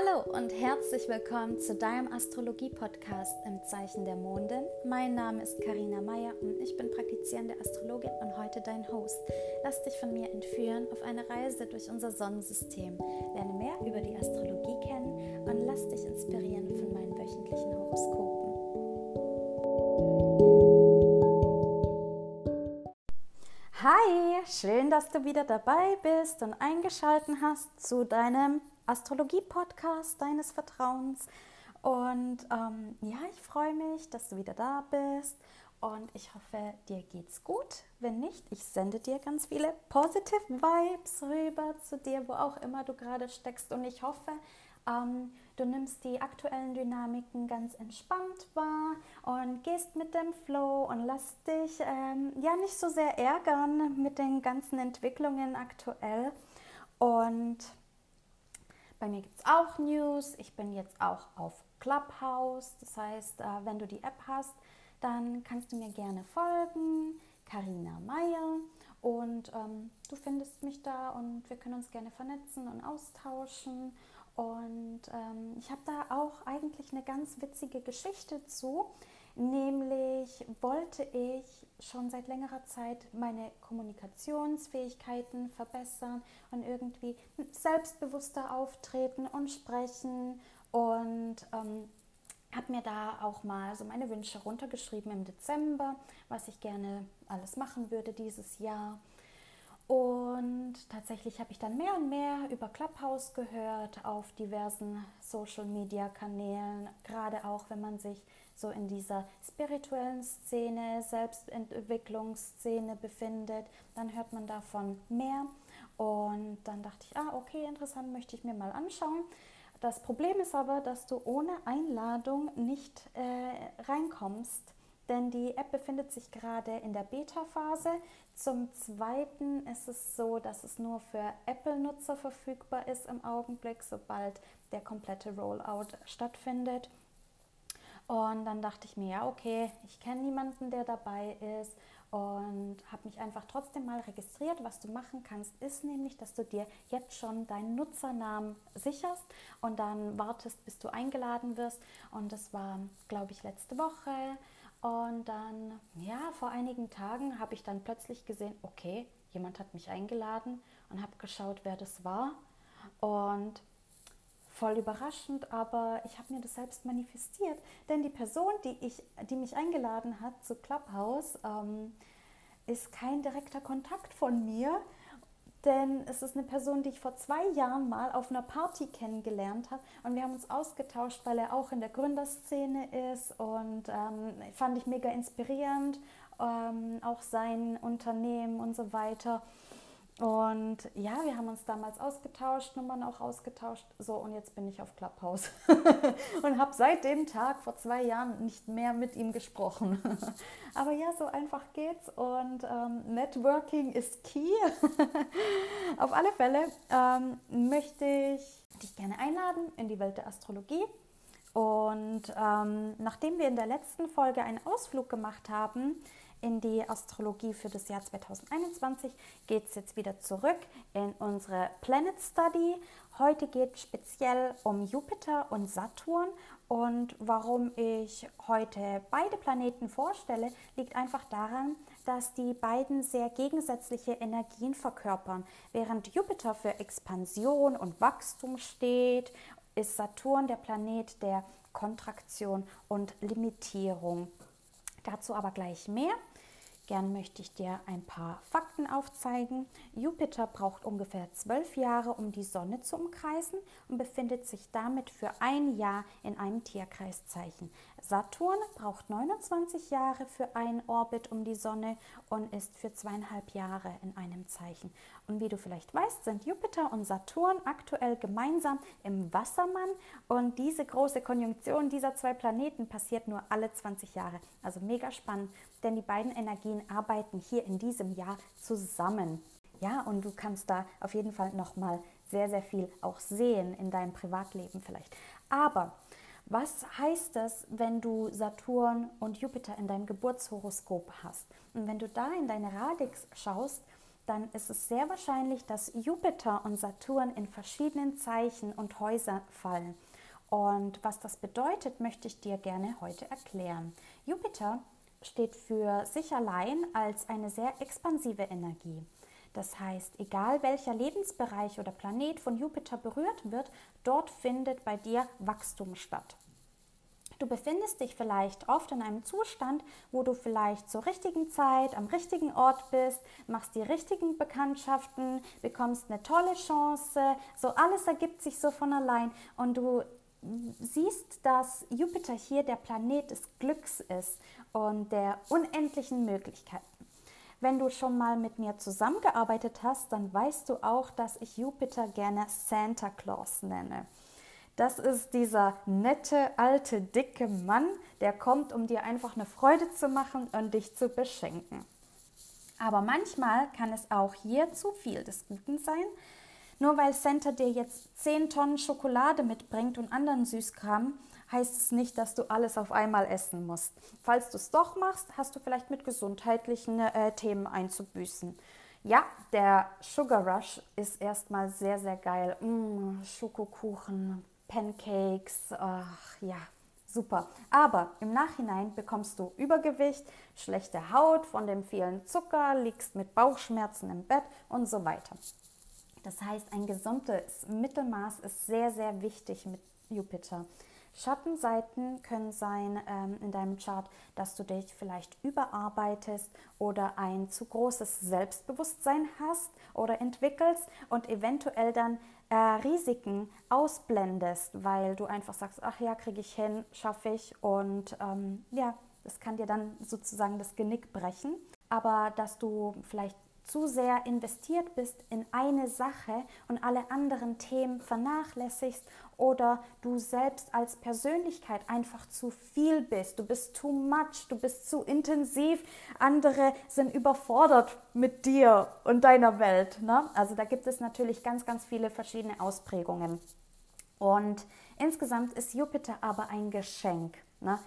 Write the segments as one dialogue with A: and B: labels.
A: Hallo und herzlich willkommen zu deinem Astrologie-Podcast im Zeichen der Mondin. Mein Name ist Karina Meyer und ich bin praktizierende Astrologin und heute dein Host. Lass dich von mir entführen auf eine Reise durch unser Sonnensystem. Lerne mehr über die Astrologie kennen und lass dich inspirieren von meinen wöchentlichen Horoskopen. Hi, schön, dass du wieder dabei bist und eingeschaltet hast zu deinem Astrologie-Podcast deines Vertrauens. Und ähm, ja, ich freue mich, dass du wieder da bist. Und ich hoffe, dir geht's gut. Wenn nicht, ich sende dir ganz viele positive Vibes rüber zu dir, wo auch immer du gerade steckst. Und ich hoffe, ähm, du nimmst die aktuellen Dynamiken ganz entspannt wahr und gehst mit dem Flow und lass dich ähm, ja nicht so sehr ärgern mit den ganzen Entwicklungen aktuell. Und bei mir gibt es auch News. Ich bin jetzt auch auf Clubhouse. Das heißt, äh, wenn du die App hast, dann kannst du mir gerne folgen. Karina Meyer. Und ähm, du findest mich da und wir können uns gerne vernetzen und austauschen. Und ähm, ich habe da auch eigentlich eine ganz witzige Geschichte zu. Nämlich wollte ich schon seit längerer Zeit meine Kommunikationsfähigkeiten verbessern und irgendwie selbstbewusster auftreten und sprechen und ähm, habe mir da auch mal so meine Wünsche runtergeschrieben im Dezember, was ich gerne alles machen würde dieses Jahr. Und tatsächlich habe ich dann mehr und mehr über Clubhouse gehört auf diversen Social-Media-Kanälen, gerade auch wenn man sich so in dieser spirituellen Szene, Selbstentwicklungsszene befindet, dann hört man davon mehr. Und dann dachte ich, ah, okay, interessant, möchte ich mir mal anschauen. Das Problem ist aber, dass du ohne Einladung nicht äh, reinkommst, denn die App befindet sich gerade in der Beta-Phase. Zum Zweiten ist es so, dass es nur für Apple-Nutzer verfügbar ist im Augenblick, sobald der komplette Rollout stattfindet. Und dann dachte ich mir, ja, okay, ich kenne niemanden, der dabei ist und habe mich einfach trotzdem mal registriert. Was du machen kannst, ist nämlich, dass du dir jetzt schon deinen Nutzernamen sicherst und dann wartest, bis du eingeladen wirst. Und das war, glaube ich, letzte Woche. Und dann, ja, vor einigen Tagen habe ich dann plötzlich gesehen, okay, jemand hat mich eingeladen und habe geschaut, wer das war. Und voll überraschend, aber ich habe mir das selbst manifestiert. Denn die Person, die, ich, die mich eingeladen hat zu Clubhouse, ähm, ist kein direkter Kontakt von mir, denn es ist eine Person, die ich vor zwei Jahren mal auf einer Party kennengelernt habe und wir haben uns ausgetauscht, weil er auch in der Gründerszene ist und ähm, fand ich mega inspirierend, ähm, auch sein Unternehmen und so weiter. Und ja, wir haben uns damals ausgetauscht, Nummern auch ausgetauscht. So, und jetzt bin ich auf Clubhouse und habe seit dem Tag vor zwei Jahren nicht mehr mit ihm gesprochen. Aber ja, so einfach geht's und ähm, Networking ist key. auf alle Fälle ähm, möchte ich dich gerne einladen in die Welt der Astrologie. Und ähm, nachdem wir in der letzten Folge einen Ausflug gemacht haben, in die Astrologie für das Jahr 2021 geht es jetzt wieder zurück in unsere Planet Study. Heute geht es speziell um Jupiter und Saturn und warum ich heute beide Planeten vorstelle, liegt einfach daran, dass die beiden sehr gegensätzliche Energien verkörpern. Während Jupiter für Expansion und Wachstum steht, ist Saturn der Planet der Kontraktion und Limitierung. Dazu aber gleich mehr. Gern möchte ich dir ein paar Fakten aufzeigen. Jupiter braucht ungefähr zwölf Jahre, um die Sonne zu umkreisen und befindet sich damit für ein Jahr in einem Tierkreiszeichen. Saturn braucht 29 Jahre für einen Orbit um die Sonne und ist für zweieinhalb Jahre in einem Zeichen. Und wie du vielleicht weißt, sind Jupiter und Saturn aktuell gemeinsam im Wassermann und diese große Konjunktion dieser zwei Planeten passiert nur alle 20 Jahre. Also mega spannend denn die beiden Energien arbeiten hier in diesem Jahr zusammen. Ja, und du kannst da auf jeden Fall nochmal sehr, sehr viel auch sehen in deinem Privatleben vielleicht. Aber was heißt das, wenn du Saturn und Jupiter in deinem Geburtshoroskop hast? Und wenn du da in deine Radix schaust, dann ist es sehr wahrscheinlich, dass Jupiter und Saturn in verschiedenen Zeichen und Häusern fallen. Und was das bedeutet, möchte ich dir gerne heute erklären. Jupiter steht für sich allein als eine sehr expansive Energie. Das heißt, egal welcher Lebensbereich oder Planet von Jupiter berührt wird, dort findet bei dir Wachstum statt. Du befindest dich vielleicht oft in einem Zustand, wo du vielleicht zur richtigen Zeit am richtigen Ort bist, machst die richtigen Bekanntschaften, bekommst eine tolle Chance, so alles ergibt sich so von allein und du siehst, dass Jupiter hier der Planet des Glücks ist und der unendlichen Möglichkeiten. Wenn du schon mal mit mir zusammengearbeitet hast, dann weißt du auch, dass ich Jupiter gerne Santa Claus nenne. Das ist dieser nette, alte, dicke Mann, der kommt, um dir einfach eine Freude zu machen und dich zu beschenken. Aber manchmal kann es auch hier zu viel des Guten sein. Nur weil Santa dir jetzt 10 Tonnen Schokolade mitbringt und anderen Süßkram, heißt es nicht, dass du alles auf einmal essen musst. Falls du es doch machst, hast du vielleicht mit gesundheitlichen äh, Themen einzubüßen. Ja, der Sugar Rush ist erstmal sehr, sehr geil. Mmh, Schokokuchen, Pancakes, ach ja, super. Aber im Nachhinein bekommst du Übergewicht, schlechte Haut von dem vielen Zucker, liegst mit Bauchschmerzen im Bett und so weiter. Das heißt, ein gesundes Mittelmaß ist sehr, sehr wichtig mit Jupiter. Schattenseiten können sein ähm, in deinem Chart, dass du dich vielleicht überarbeitest oder ein zu großes Selbstbewusstsein hast oder entwickelst und eventuell dann äh, Risiken ausblendest, weil du einfach sagst, ach ja, kriege ich hin, schaffe ich und ähm, ja, das kann dir dann sozusagen das Genick brechen. Aber dass du vielleicht zu sehr investiert bist in eine Sache und alle anderen Themen vernachlässigst oder du selbst als Persönlichkeit einfach zu viel bist. Du bist too much, du bist zu intensiv. Andere sind überfordert mit dir und deiner Welt. Ne? Also da gibt es natürlich ganz, ganz viele verschiedene Ausprägungen. Und insgesamt ist Jupiter aber ein Geschenk. Ne?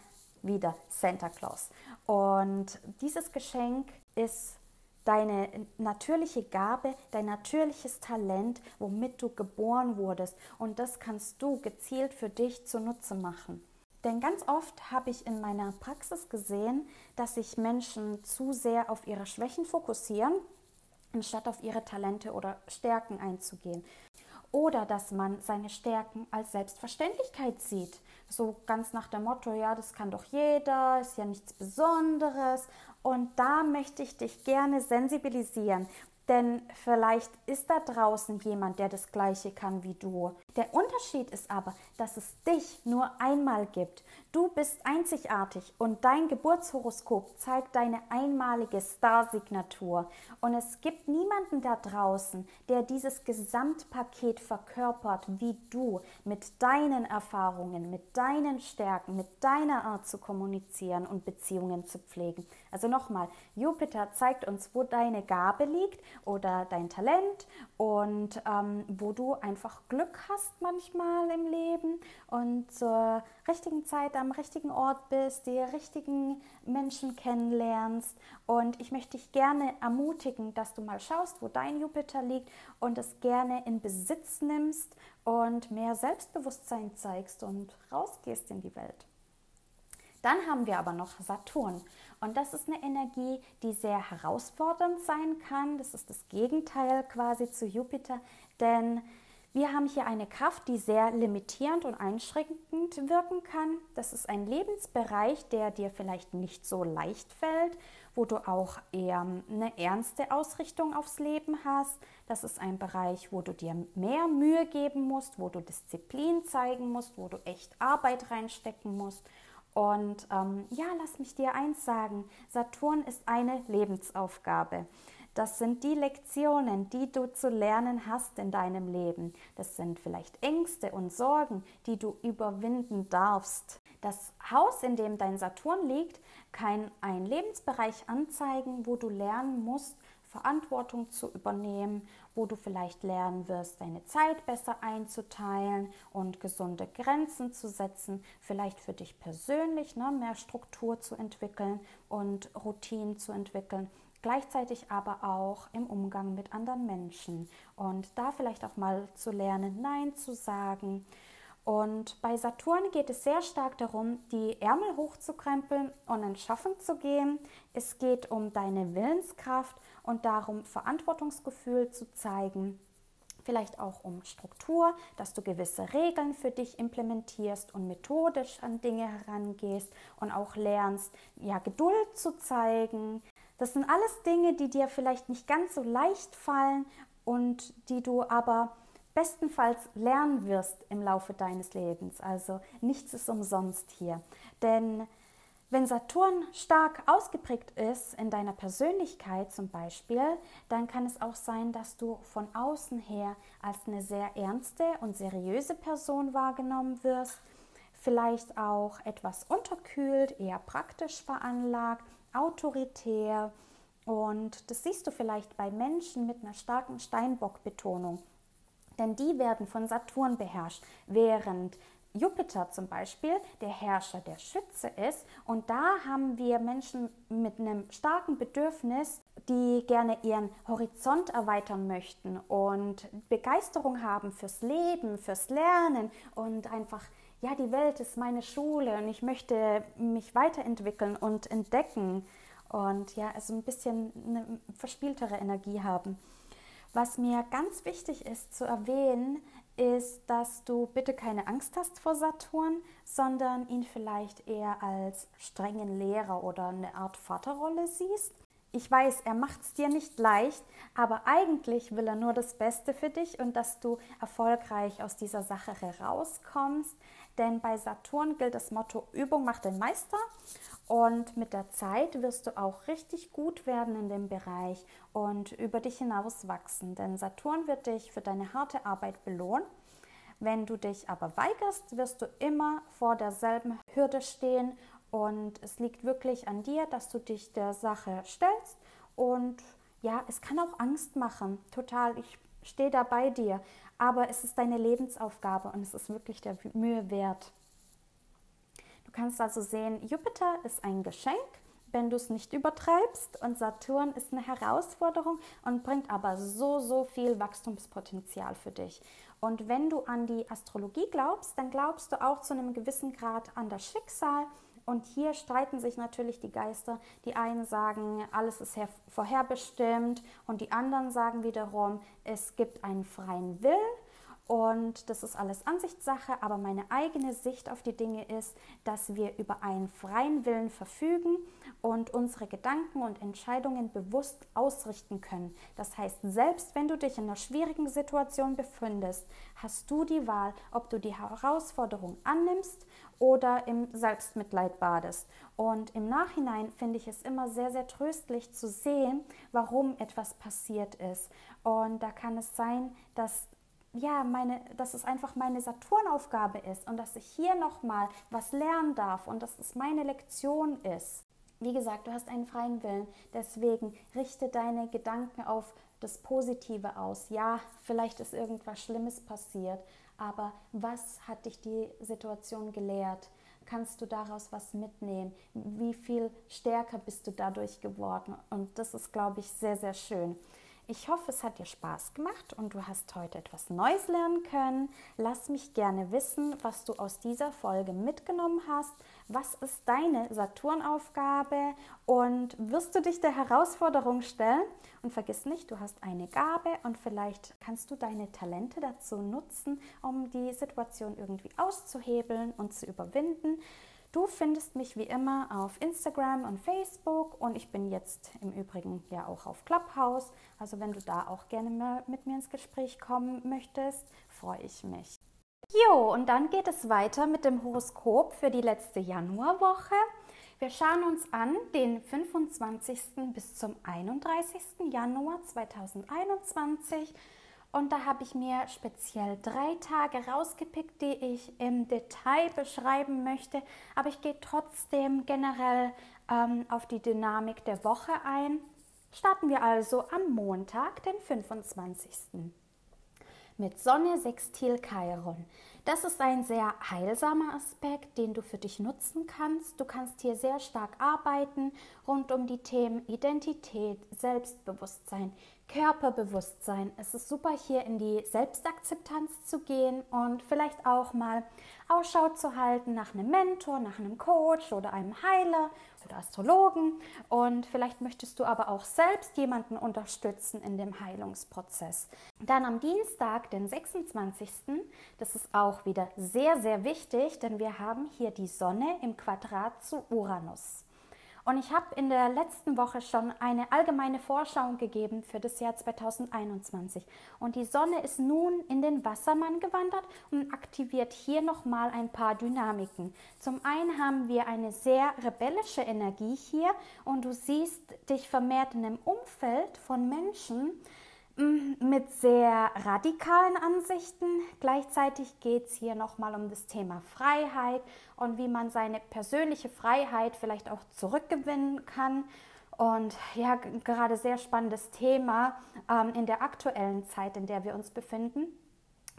A: Wieder Santa Claus. Und dieses Geschenk ist deine natürliche Gabe, dein natürliches Talent, womit du geboren wurdest. Und das kannst du gezielt für dich zunutze machen. Denn ganz oft habe ich in meiner Praxis gesehen, dass sich Menschen zu sehr auf ihre Schwächen fokussieren, anstatt auf ihre Talente oder Stärken einzugehen. Oder dass man seine Stärken als Selbstverständlichkeit sieht. So ganz nach dem Motto, ja, das kann doch jeder, ist ja nichts Besonderes. Und da möchte ich dich gerne sensibilisieren denn vielleicht ist da draußen jemand, der das Gleiche kann wie du. Der Unterschied ist aber, dass es dich nur einmal gibt. Du bist einzigartig und dein Geburtshoroskop zeigt deine einmalige Star-Signatur. Und es gibt niemanden da draußen, der dieses Gesamtpaket verkörpert wie du, mit deinen Erfahrungen, mit deinen Stärken, mit deiner Art zu kommunizieren und Beziehungen zu pflegen. Also nochmal, Jupiter zeigt uns, wo deine Gabe liegt oder dein Talent und ähm, wo du einfach Glück hast manchmal im Leben und zur richtigen Zeit am richtigen Ort bist, die richtigen Menschen kennenlernst. Und ich möchte dich gerne ermutigen, dass du mal schaust, wo dein Jupiter liegt und es gerne in Besitz nimmst und mehr Selbstbewusstsein zeigst und rausgehst in die Welt. Dann haben wir aber noch Saturn. Und das ist eine Energie, die sehr herausfordernd sein kann. Das ist das Gegenteil quasi zu Jupiter, denn wir haben hier eine Kraft, die sehr limitierend und einschränkend wirken kann. Das ist ein Lebensbereich, der dir vielleicht nicht so leicht fällt, wo du auch eher eine ernste Ausrichtung aufs Leben hast. Das ist ein Bereich, wo du dir mehr Mühe geben musst, wo du Disziplin zeigen musst, wo du echt Arbeit reinstecken musst. Und ähm, ja, lass mich dir eins sagen, Saturn ist eine Lebensaufgabe. Das sind die Lektionen, die du zu lernen hast in deinem Leben. Das sind vielleicht Ängste und Sorgen, die du überwinden darfst. Das Haus, in dem dein Saturn liegt, kann einen Lebensbereich anzeigen, wo du lernen musst, Verantwortung zu übernehmen, wo du vielleicht lernen wirst, deine Zeit besser einzuteilen und gesunde Grenzen zu setzen, vielleicht für dich persönlich ne, mehr Struktur zu entwickeln und Routinen zu entwickeln. gleichzeitig aber auch im Umgang mit anderen Menschen und da vielleicht auch mal zu lernen, Nein zu sagen. Und bei Saturn geht es sehr stark darum, die Ärmel hochzukrempeln und ins Schaffen zu gehen. Es geht um deine Willenskraft und darum, Verantwortungsgefühl zu zeigen vielleicht auch um Struktur, dass du gewisse Regeln für dich implementierst und methodisch an Dinge herangehst und auch lernst, ja, Geduld zu zeigen. Das sind alles Dinge, die dir vielleicht nicht ganz so leicht fallen und die du aber bestenfalls lernen wirst im Laufe deines Lebens. Also nichts ist umsonst hier. Denn wenn Saturn stark ausgeprägt ist in deiner Persönlichkeit zum Beispiel, dann kann es auch sein, dass du von außen her als eine sehr ernste und seriöse Person wahrgenommen wirst, vielleicht auch etwas unterkühlt, eher praktisch veranlagt, autoritär. Und das siehst du vielleicht bei Menschen mit einer starken Steinbock-Betonung. Denn die werden von Saturn beherrscht, während Jupiter zum Beispiel der Herrscher der Schütze ist. Und da haben wir Menschen mit einem starken Bedürfnis, die gerne ihren Horizont erweitern möchten und Begeisterung haben fürs Leben, fürs Lernen und einfach, ja, die Welt ist meine Schule und ich möchte mich weiterentwickeln und entdecken und ja, also ein bisschen eine verspieltere Energie haben. Was mir ganz wichtig ist zu erwähnen, ist, dass du bitte keine Angst hast vor Saturn, sondern ihn vielleicht eher als strengen Lehrer oder eine Art Vaterrolle siehst. Ich weiß, er macht es dir nicht leicht, aber eigentlich will er nur das Beste für dich und dass du erfolgreich aus dieser Sache herauskommst. Denn bei Saturn gilt das Motto Übung macht den Meister und mit der Zeit wirst du auch richtig gut werden in dem Bereich und über dich hinaus wachsen. Denn Saturn wird dich für deine harte Arbeit belohnen. Wenn du dich aber weigerst, wirst du immer vor derselben Hürde stehen und es liegt wirklich an dir, dass du dich der Sache stellst und ja, es kann auch Angst machen. Total, ich stehe da bei dir, aber es ist deine Lebensaufgabe und es ist wirklich der Mühe wert kannst also sehen, Jupiter ist ein Geschenk, wenn du es nicht übertreibst und Saturn ist eine Herausforderung und bringt aber so, so viel Wachstumspotenzial für dich. Und wenn du an die Astrologie glaubst, dann glaubst du auch zu einem gewissen Grad an das Schicksal. Und hier streiten sich natürlich die Geister. Die einen sagen, alles ist vorherbestimmt und die anderen sagen wiederum, es gibt einen freien Willen und das ist alles Ansichtssache, aber meine eigene Sicht auf die Dinge ist, dass wir über einen freien Willen verfügen und unsere Gedanken und Entscheidungen bewusst ausrichten können. Das heißt, selbst wenn du dich in einer schwierigen Situation befindest, hast du die Wahl, ob du die Herausforderung annimmst oder im Selbstmitleid badest. Und im Nachhinein finde ich es immer sehr, sehr tröstlich zu sehen, warum etwas passiert ist. Und da kann es sein, dass ja, meine, dass es einfach meine Saturnaufgabe ist und dass ich hier nochmal was lernen darf und dass es meine Lektion ist. Wie gesagt, du hast einen freien Willen, deswegen richte deine Gedanken auf das Positive aus. Ja, vielleicht ist irgendwas Schlimmes passiert, aber was hat dich die Situation gelehrt? Kannst du daraus was mitnehmen? Wie viel stärker bist du dadurch geworden? Und das ist, glaube ich, sehr, sehr schön. Ich hoffe, es hat dir Spaß gemacht und du hast heute etwas Neues lernen können. Lass mich gerne wissen, was du aus dieser Folge mitgenommen hast. Was ist deine Saturnaufgabe und wirst du dich der Herausforderung stellen? Und vergiss nicht, du hast eine Gabe und vielleicht kannst du deine Talente dazu nutzen, um die Situation irgendwie auszuhebeln und zu überwinden. Du findest mich wie immer auf Instagram und Facebook und ich bin jetzt im Übrigen ja auch auf Clubhouse. Also wenn du da auch gerne mal mit mir ins Gespräch kommen möchtest, freue ich mich. Jo, und dann geht es weiter mit dem Horoskop für die letzte Januarwoche. Wir schauen uns an den 25. bis zum 31. Januar 2021 und da habe ich mir speziell drei Tage rausgepickt, die ich im Detail beschreiben möchte. Aber ich gehe trotzdem generell ähm, auf die Dynamik der Woche ein. Starten wir also am Montag, den 25. mit Sonne Sextil Chiron. Das ist ein sehr heilsamer Aspekt, den du für dich nutzen kannst. Du kannst hier sehr stark arbeiten rund um die Themen Identität, Selbstbewusstsein, Körperbewusstsein. Es ist super, hier in die Selbstakzeptanz zu gehen und vielleicht auch mal Ausschau zu halten nach einem Mentor, nach einem Coach oder einem Heiler oder Astrologen. Und vielleicht möchtest du aber auch selbst jemanden unterstützen in dem Heilungsprozess. Dann am Dienstag, den 26. Das ist auch wieder sehr, sehr wichtig, denn wir haben hier die Sonne im Quadrat zu Uranus. Und ich habe in der letzten Woche schon eine allgemeine Vorschau gegeben für das Jahr 2021. Und die Sonne ist nun in den Wassermann gewandert und aktiviert hier nochmal ein paar Dynamiken. Zum einen haben wir eine sehr rebellische Energie hier und du siehst dich vermehrt in einem Umfeld von Menschen, mit sehr radikalen Ansichten. Gleichzeitig geht es hier nochmal um das Thema Freiheit und wie man seine persönliche Freiheit vielleicht auch zurückgewinnen kann. Und ja, gerade sehr spannendes Thema ähm, in der aktuellen Zeit, in der wir uns befinden.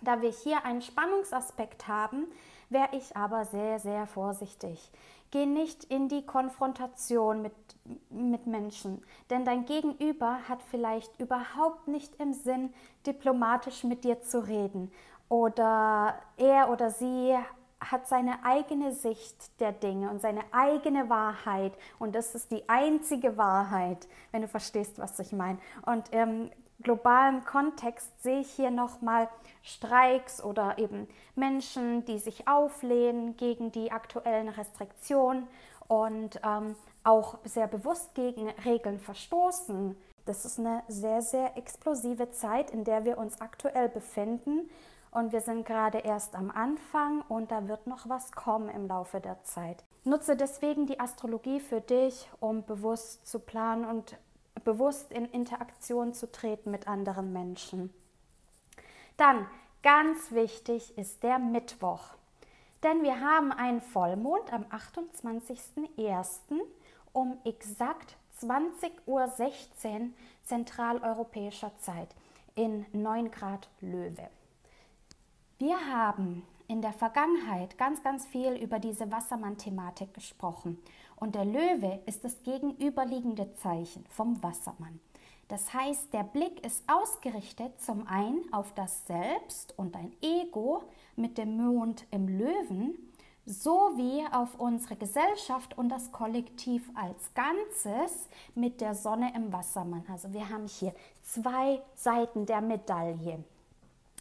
A: Da wir hier einen Spannungsaspekt haben, wäre ich aber sehr, sehr vorsichtig. Geh nicht in die Konfrontation mit, mit Menschen, denn dein Gegenüber hat vielleicht überhaupt nicht im Sinn, diplomatisch mit dir zu reden. Oder er oder sie hat seine eigene Sicht der Dinge und seine eigene Wahrheit. Und das ist die einzige Wahrheit, wenn du verstehst, was ich meine. Und ähm, globalen Kontext sehe ich hier nochmal Streiks oder eben Menschen, die sich auflehnen gegen die aktuellen Restriktionen und ähm, auch sehr bewusst gegen Regeln verstoßen. Das ist eine sehr, sehr explosive Zeit, in der wir uns aktuell befinden. Und wir sind gerade erst am Anfang und da wird noch was kommen im Laufe der Zeit. Nutze deswegen die Astrologie für dich, um bewusst zu planen und bewusst in Interaktion zu treten mit anderen Menschen. Dann, ganz wichtig ist der Mittwoch. Denn wir haben einen Vollmond am 28.01. um exakt 20.16 Uhr zentraleuropäischer Zeit in 9 Grad Löwe. Wir haben in der Vergangenheit ganz, ganz viel über diese Wassermann-Thematik gesprochen. Und der Löwe ist das gegenüberliegende Zeichen vom Wassermann. Das heißt, der Blick ist ausgerichtet zum einen auf das Selbst und dein Ego mit dem Mond im Löwen, sowie auf unsere Gesellschaft und das Kollektiv als Ganzes mit der Sonne im Wassermann. Also wir haben hier zwei Seiten der Medaille.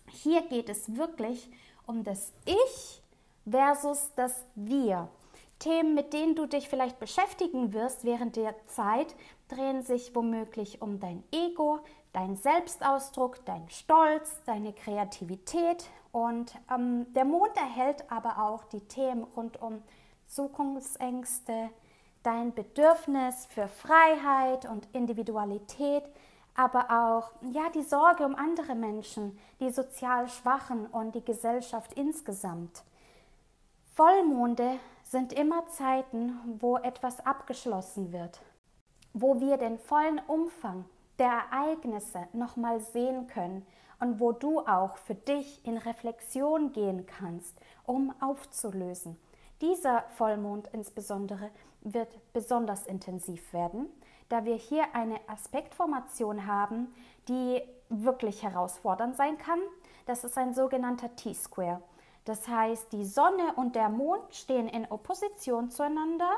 A: Hier geht es wirklich um das Ich versus das Wir. Themen, mit denen du dich vielleicht beschäftigen wirst während der Zeit, drehen sich womöglich um dein Ego, dein Selbstausdruck, dein Stolz, deine Kreativität. Und ähm, der Mond erhält aber auch die Themen rund um Zukunftsängste, dein Bedürfnis für Freiheit und Individualität, aber auch ja, die Sorge um andere Menschen, die sozial Schwachen und die Gesellschaft insgesamt. Vollmonde sind immer Zeiten, wo etwas abgeschlossen wird, wo wir den vollen Umfang der Ereignisse nochmal sehen können und wo du auch für dich in Reflexion gehen kannst, um aufzulösen. Dieser Vollmond insbesondere wird besonders intensiv werden, da wir hier eine Aspektformation haben, die wirklich herausfordernd sein kann. Das ist ein sogenannter T-Square. Das heißt, die Sonne und der Mond stehen in Opposition zueinander,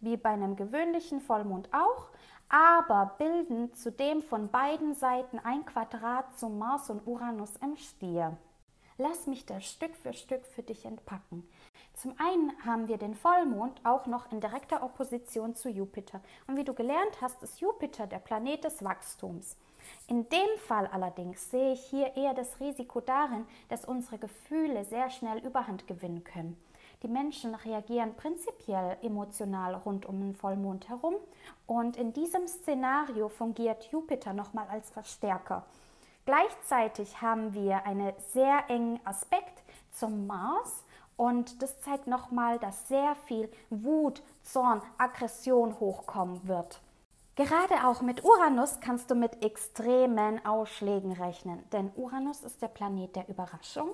A: wie bei einem gewöhnlichen Vollmond auch, aber bilden zudem von beiden Seiten ein Quadrat zu Mars und Uranus im Stier. Lass mich das Stück für Stück für dich entpacken. Zum einen haben wir den Vollmond auch noch in direkter Opposition zu Jupiter. Und wie du gelernt hast, ist Jupiter der Planet des Wachstums. In dem Fall allerdings sehe ich hier eher das Risiko darin, dass unsere Gefühle sehr schnell Überhand gewinnen können. Die Menschen reagieren prinzipiell emotional rund um den Vollmond herum und in diesem Szenario fungiert Jupiter nochmal als Verstärker. Gleichzeitig haben wir einen sehr engen Aspekt zum Mars und das zeigt nochmal, dass sehr viel Wut, Zorn, Aggression hochkommen wird. Gerade auch mit Uranus kannst du mit extremen Ausschlägen rechnen, denn Uranus ist der Planet der Überraschung.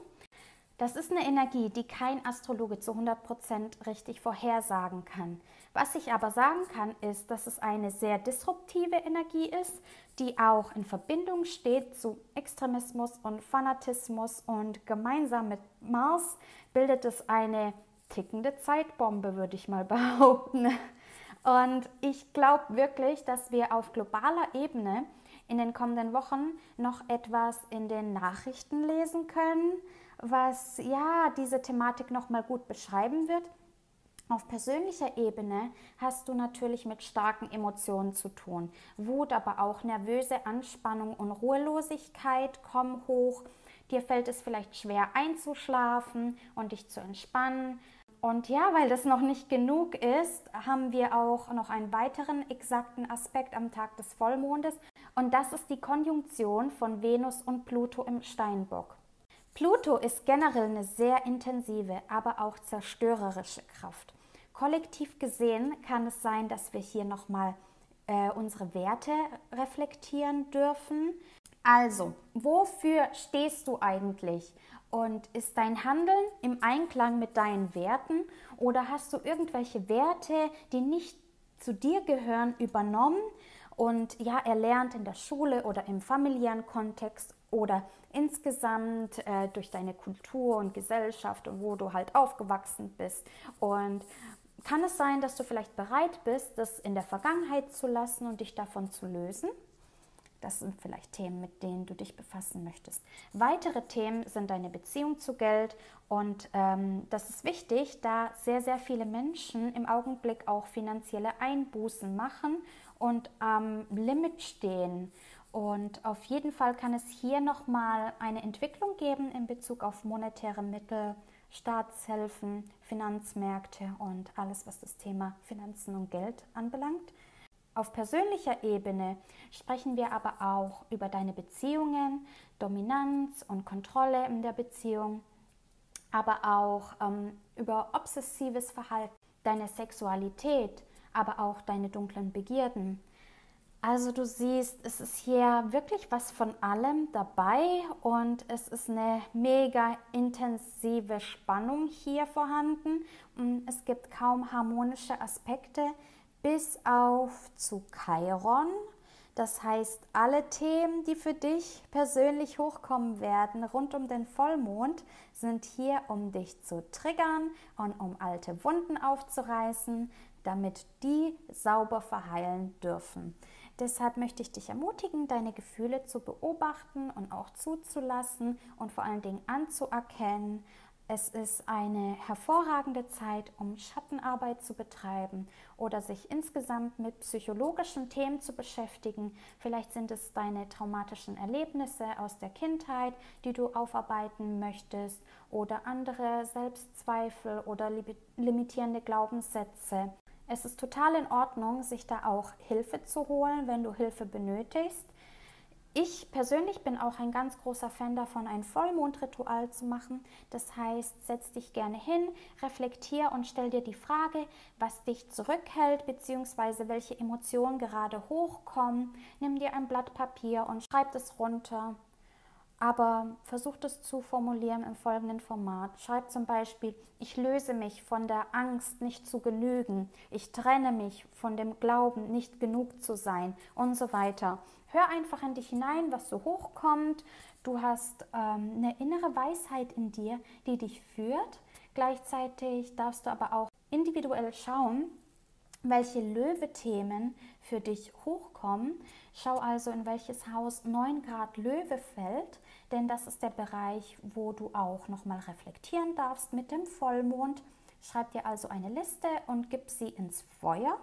A: Das ist eine Energie, die kein Astrologe zu 100% richtig vorhersagen kann. Was ich aber sagen kann, ist, dass es eine sehr disruptive Energie ist, die auch in Verbindung steht zu Extremismus und Fanatismus und gemeinsam mit Mars bildet es eine tickende Zeitbombe, würde ich mal behaupten. Und ich glaube wirklich, dass wir auf globaler Ebene in den kommenden Wochen noch etwas in den Nachrichten lesen können, was ja diese Thematik noch mal gut beschreiben wird. Auf persönlicher Ebene hast du natürlich mit starken Emotionen zu tun. Wut, aber auch nervöse Anspannung und Ruhelosigkeit kommen hoch. Dir fällt es vielleicht schwer einzuschlafen und dich zu entspannen. Und ja, weil das noch nicht genug ist, haben wir auch noch einen weiteren exakten Aspekt am Tag des Vollmondes. Und das ist die Konjunktion von Venus und Pluto im Steinbock. Pluto ist generell eine sehr intensive, aber auch zerstörerische Kraft. Kollektiv gesehen kann es sein, dass wir hier nochmal äh, unsere Werte reflektieren dürfen. Also, wofür stehst du eigentlich? Und ist dein Handeln im Einklang mit deinen Werten oder hast du irgendwelche Werte, die nicht zu dir gehören, übernommen und ja, erlernt in der Schule oder im familiären Kontext oder insgesamt äh, durch deine Kultur und Gesellschaft und wo du halt aufgewachsen bist. Und kann es sein, dass du vielleicht bereit bist, das in der Vergangenheit zu lassen und dich davon zu lösen? Das sind vielleicht Themen, mit denen du dich befassen möchtest. Weitere Themen sind deine Beziehung zu Geld und ähm, das ist wichtig, da sehr, sehr viele Menschen im Augenblick auch finanzielle Einbußen machen und am Limit stehen. Und auf jeden Fall kann es hier nochmal eine Entwicklung geben in Bezug auf monetäre Mittel, Staatshilfen, Finanzmärkte und alles, was das Thema Finanzen und Geld anbelangt. Auf persönlicher Ebene sprechen wir aber auch über deine Beziehungen, Dominanz und Kontrolle in der Beziehung, aber auch ähm, über obsessives Verhalten, deine Sexualität, aber auch deine dunklen Begierden. Also du siehst, es ist hier wirklich was von allem dabei und es ist eine mega intensive Spannung hier vorhanden. Es gibt kaum harmonische Aspekte bis auf zu Chiron. Das heißt, alle Themen, die für dich persönlich hochkommen werden rund um den Vollmond, sind hier, um dich zu triggern und um alte Wunden aufzureißen, damit die sauber verheilen dürfen. Deshalb möchte ich dich ermutigen, deine Gefühle zu beobachten und auch zuzulassen und vor allen Dingen anzuerkennen es ist eine hervorragende Zeit, um Schattenarbeit zu betreiben oder sich insgesamt mit psychologischen Themen zu beschäftigen. Vielleicht sind es deine traumatischen Erlebnisse aus der Kindheit, die du aufarbeiten möchtest oder andere Selbstzweifel oder limitierende Glaubenssätze. Es ist total in Ordnung, sich da auch Hilfe zu holen, wenn du Hilfe benötigst. Ich persönlich bin auch ein ganz großer Fan davon, ein Vollmondritual zu machen. Das heißt, setz dich gerne hin, reflektier und stell dir die Frage, was dich zurückhält, beziehungsweise welche Emotionen gerade hochkommen. Nimm dir ein Blatt Papier und schreib es runter. Aber versuch es zu formulieren im folgenden Format. Schreib zum Beispiel, ich löse mich von der Angst, nicht zu genügen. Ich trenne mich von dem Glauben, nicht genug zu sein und so weiter. Hör einfach in dich hinein, was so hochkommt. Du hast ähm, eine innere Weisheit in dir, die dich führt. Gleichzeitig darfst du aber auch individuell schauen, welche Löwe-Themen für dich hochkommen. Schau also, in welches Haus 9 Grad Löwe fällt, denn das ist der Bereich, wo du auch nochmal reflektieren darfst mit dem Vollmond. Schreib dir also eine Liste und gib sie ins Feuer,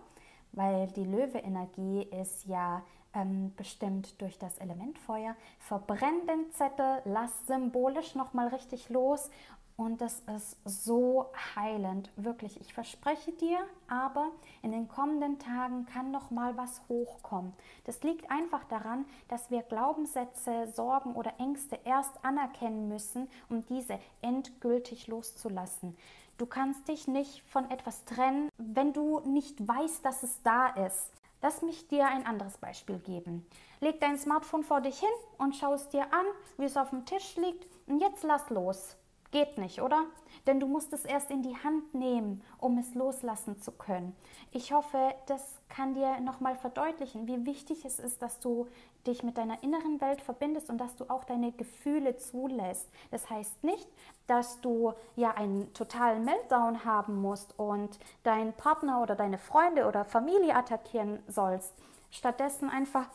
A: weil die Löwe-Energie ist ja ähm, bestimmt durch das Element Feuer. Verbrenn den Zettel, lass symbolisch nochmal richtig los und das ist so heilend, wirklich. Ich verspreche dir, aber in den kommenden Tagen kann noch mal was hochkommen. Das liegt einfach daran, dass wir Glaubenssätze, Sorgen oder Ängste erst anerkennen müssen, um diese endgültig loszulassen. Du kannst dich nicht von etwas trennen, wenn du nicht weißt, dass es da ist. Lass mich dir ein anderes Beispiel geben. Leg dein Smartphone vor dich hin und schau es dir an, wie es auf dem Tisch liegt und jetzt lass los. Geht nicht, oder? Denn du musst es erst in die Hand nehmen, um es loslassen zu können. Ich hoffe, das kann dir nochmal verdeutlichen, wie wichtig es ist, dass du dich mit deiner inneren Welt verbindest und dass du auch deine Gefühle zulässt. Das heißt nicht, dass du ja einen totalen Meltdown haben musst und deinen Partner oder deine Freunde oder Familie attackieren sollst. Stattdessen einfach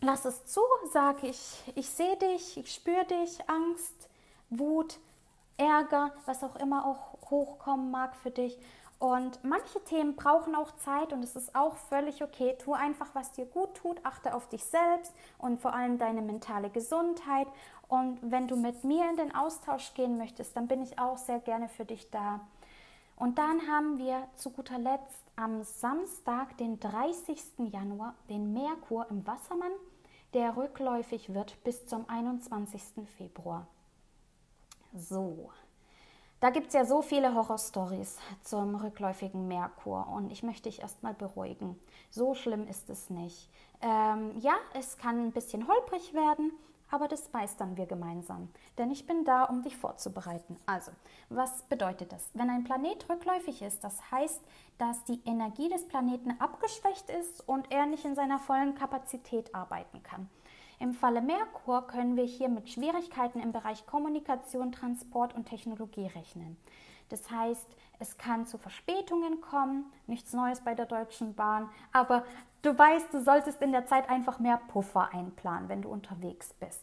A: lass es zu, sag ich, ich sehe dich, ich spüre dich, Angst, Wut, Ärger, was auch immer auch hochkommen mag für dich. Und manche Themen brauchen auch Zeit und es ist auch völlig okay. Tu einfach, was dir gut tut, achte auf dich selbst und vor allem deine mentale Gesundheit. Und wenn du mit mir in den Austausch gehen möchtest, dann bin ich auch sehr gerne für dich da. Und dann haben wir zu guter Letzt am Samstag, den 30. Januar, den Merkur im Wassermann, der rückläufig wird bis zum 21. Februar. So, da gibt es ja so viele Horrorstories zum rückläufigen Merkur und ich möchte dich erstmal beruhigen. So schlimm ist es nicht. Ähm, ja, es kann ein bisschen holprig werden, aber das meistern wir gemeinsam. Denn ich bin da, um dich vorzubereiten. Also, was bedeutet das? Wenn ein Planet rückläufig ist, das heißt, dass die Energie des Planeten abgeschwächt ist und er nicht in seiner vollen Kapazität arbeiten kann. Im Falle Merkur können wir hier mit Schwierigkeiten im Bereich Kommunikation, Transport und Technologie rechnen. Das heißt, es kann zu Verspätungen kommen, nichts Neues bei der Deutschen Bahn, aber du weißt, du solltest in der Zeit einfach mehr Puffer einplanen, wenn du unterwegs bist.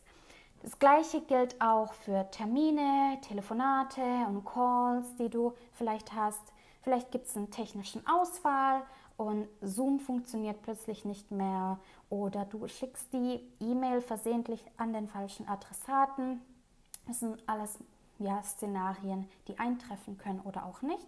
A: Das gleiche gilt auch für Termine, Telefonate und Calls, die du vielleicht hast. Vielleicht gibt es einen technischen Ausfall und Zoom funktioniert plötzlich nicht mehr oder du schickst die E-Mail versehentlich an den falschen Adressaten. Das sind alles ja, Szenarien, die eintreffen können oder auch nicht.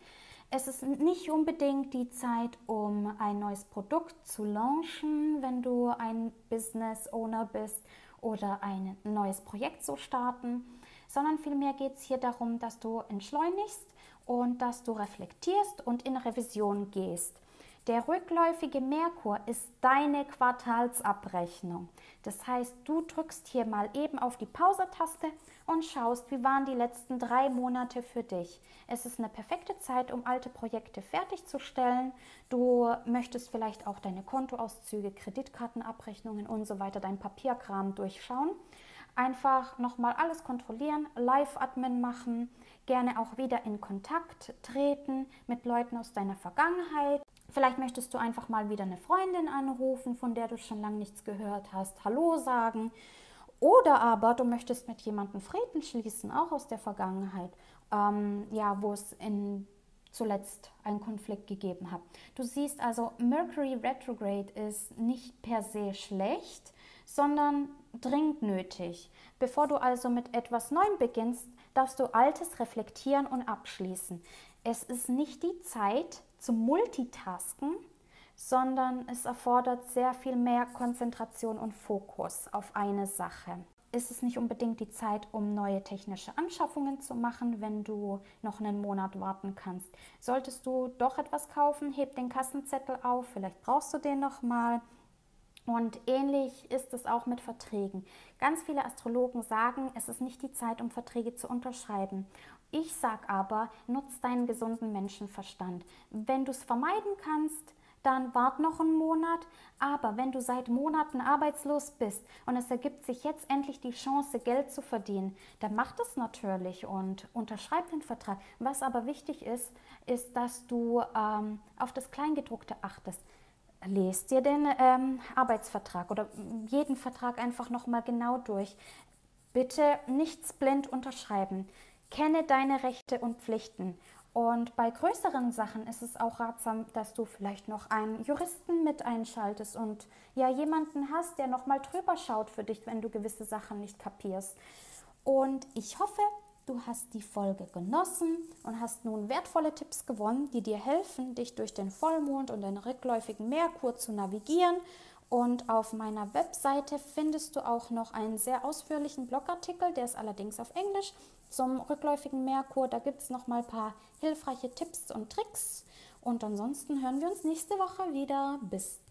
A: Es ist nicht unbedingt die Zeit, um ein neues Produkt zu launchen, wenn du ein Business Owner bist oder ein neues Projekt zu starten, sondern vielmehr geht es hier darum, dass du entschleunigst und dass du reflektierst und in Revision gehst. Der rückläufige Merkur ist deine Quartalsabrechnung. Das heißt, du drückst hier mal eben auf die Pause-Taste und schaust, wie waren die letzten drei Monate für dich. Es ist eine perfekte Zeit, um alte Projekte fertigzustellen. Du möchtest vielleicht auch deine Kontoauszüge, Kreditkartenabrechnungen und so weiter, dein Papierkram durchschauen. Einfach nochmal alles kontrollieren, Live-Admin machen, gerne auch wieder in Kontakt treten mit Leuten aus deiner Vergangenheit Vielleicht möchtest du einfach mal wieder eine Freundin anrufen, von der du schon lange nichts gehört hast, Hallo sagen. Oder aber du möchtest mit jemandem Frieden schließen, auch aus der Vergangenheit, ähm, ja, wo es in, zuletzt einen Konflikt gegeben hat. Du siehst also, Mercury Retrograde ist nicht per se schlecht, sondern dringend nötig. Bevor du also mit etwas Neuem beginnst, darfst du Altes reflektieren und abschließen. Es ist nicht die Zeit, zum Multitasken, sondern es erfordert sehr viel mehr Konzentration und Fokus auf eine Sache. Ist es nicht unbedingt die Zeit, um neue technische Anschaffungen zu machen, wenn du noch einen Monat warten kannst. Solltest du doch etwas kaufen, heb den Kassenzettel auf, vielleicht brauchst du den noch mal. Und ähnlich ist es auch mit Verträgen. Ganz viele Astrologen sagen, es ist nicht die Zeit, um Verträge zu unterschreiben. Ich sag aber, nutz deinen gesunden Menschenverstand. Wenn du es vermeiden kannst, dann wart noch einen Monat. Aber wenn du seit Monaten arbeitslos bist und es ergibt sich jetzt endlich die Chance, Geld zu verdienen, dann mach das natürlich und unterschreib den Vertrag. Was aber wichtig ist, ist, dass du ähm, auf das Kleingedruckte achtest. Lest dir den ähm, Arbeitsvertrag oder jeden Vertrag einfach nochmal genau durch. Bitte nichts blind unterschreiben. Kenne deine Rechte und Pflichten. Und bei größeren Sachen ist es auch ratsam, dass du vielleicht noch einen Juristen mit einschaltest und ja jemanden hast, der noch mal drüber schaut für dich, wenn du gewisse Sachen nicht kapierst. Und ich hoffe, du hast die Folge genossen und hast nun wertvolle Tipps gewonnen, die dir helfen, dich durch den Vollmond und den rückläufigen Merkur zu navigieren und auf meiner Webseite findest du auch noch einen sehr ausführlichen Blogartikel, der ist allerdings auf Englisch, zum rückläufigen Merkur. Da gibt es noch mal ein paar hilfreiche Tipps und Tricks. Und ansonsten hören wir uns nächste Woche wieder. Bis dann.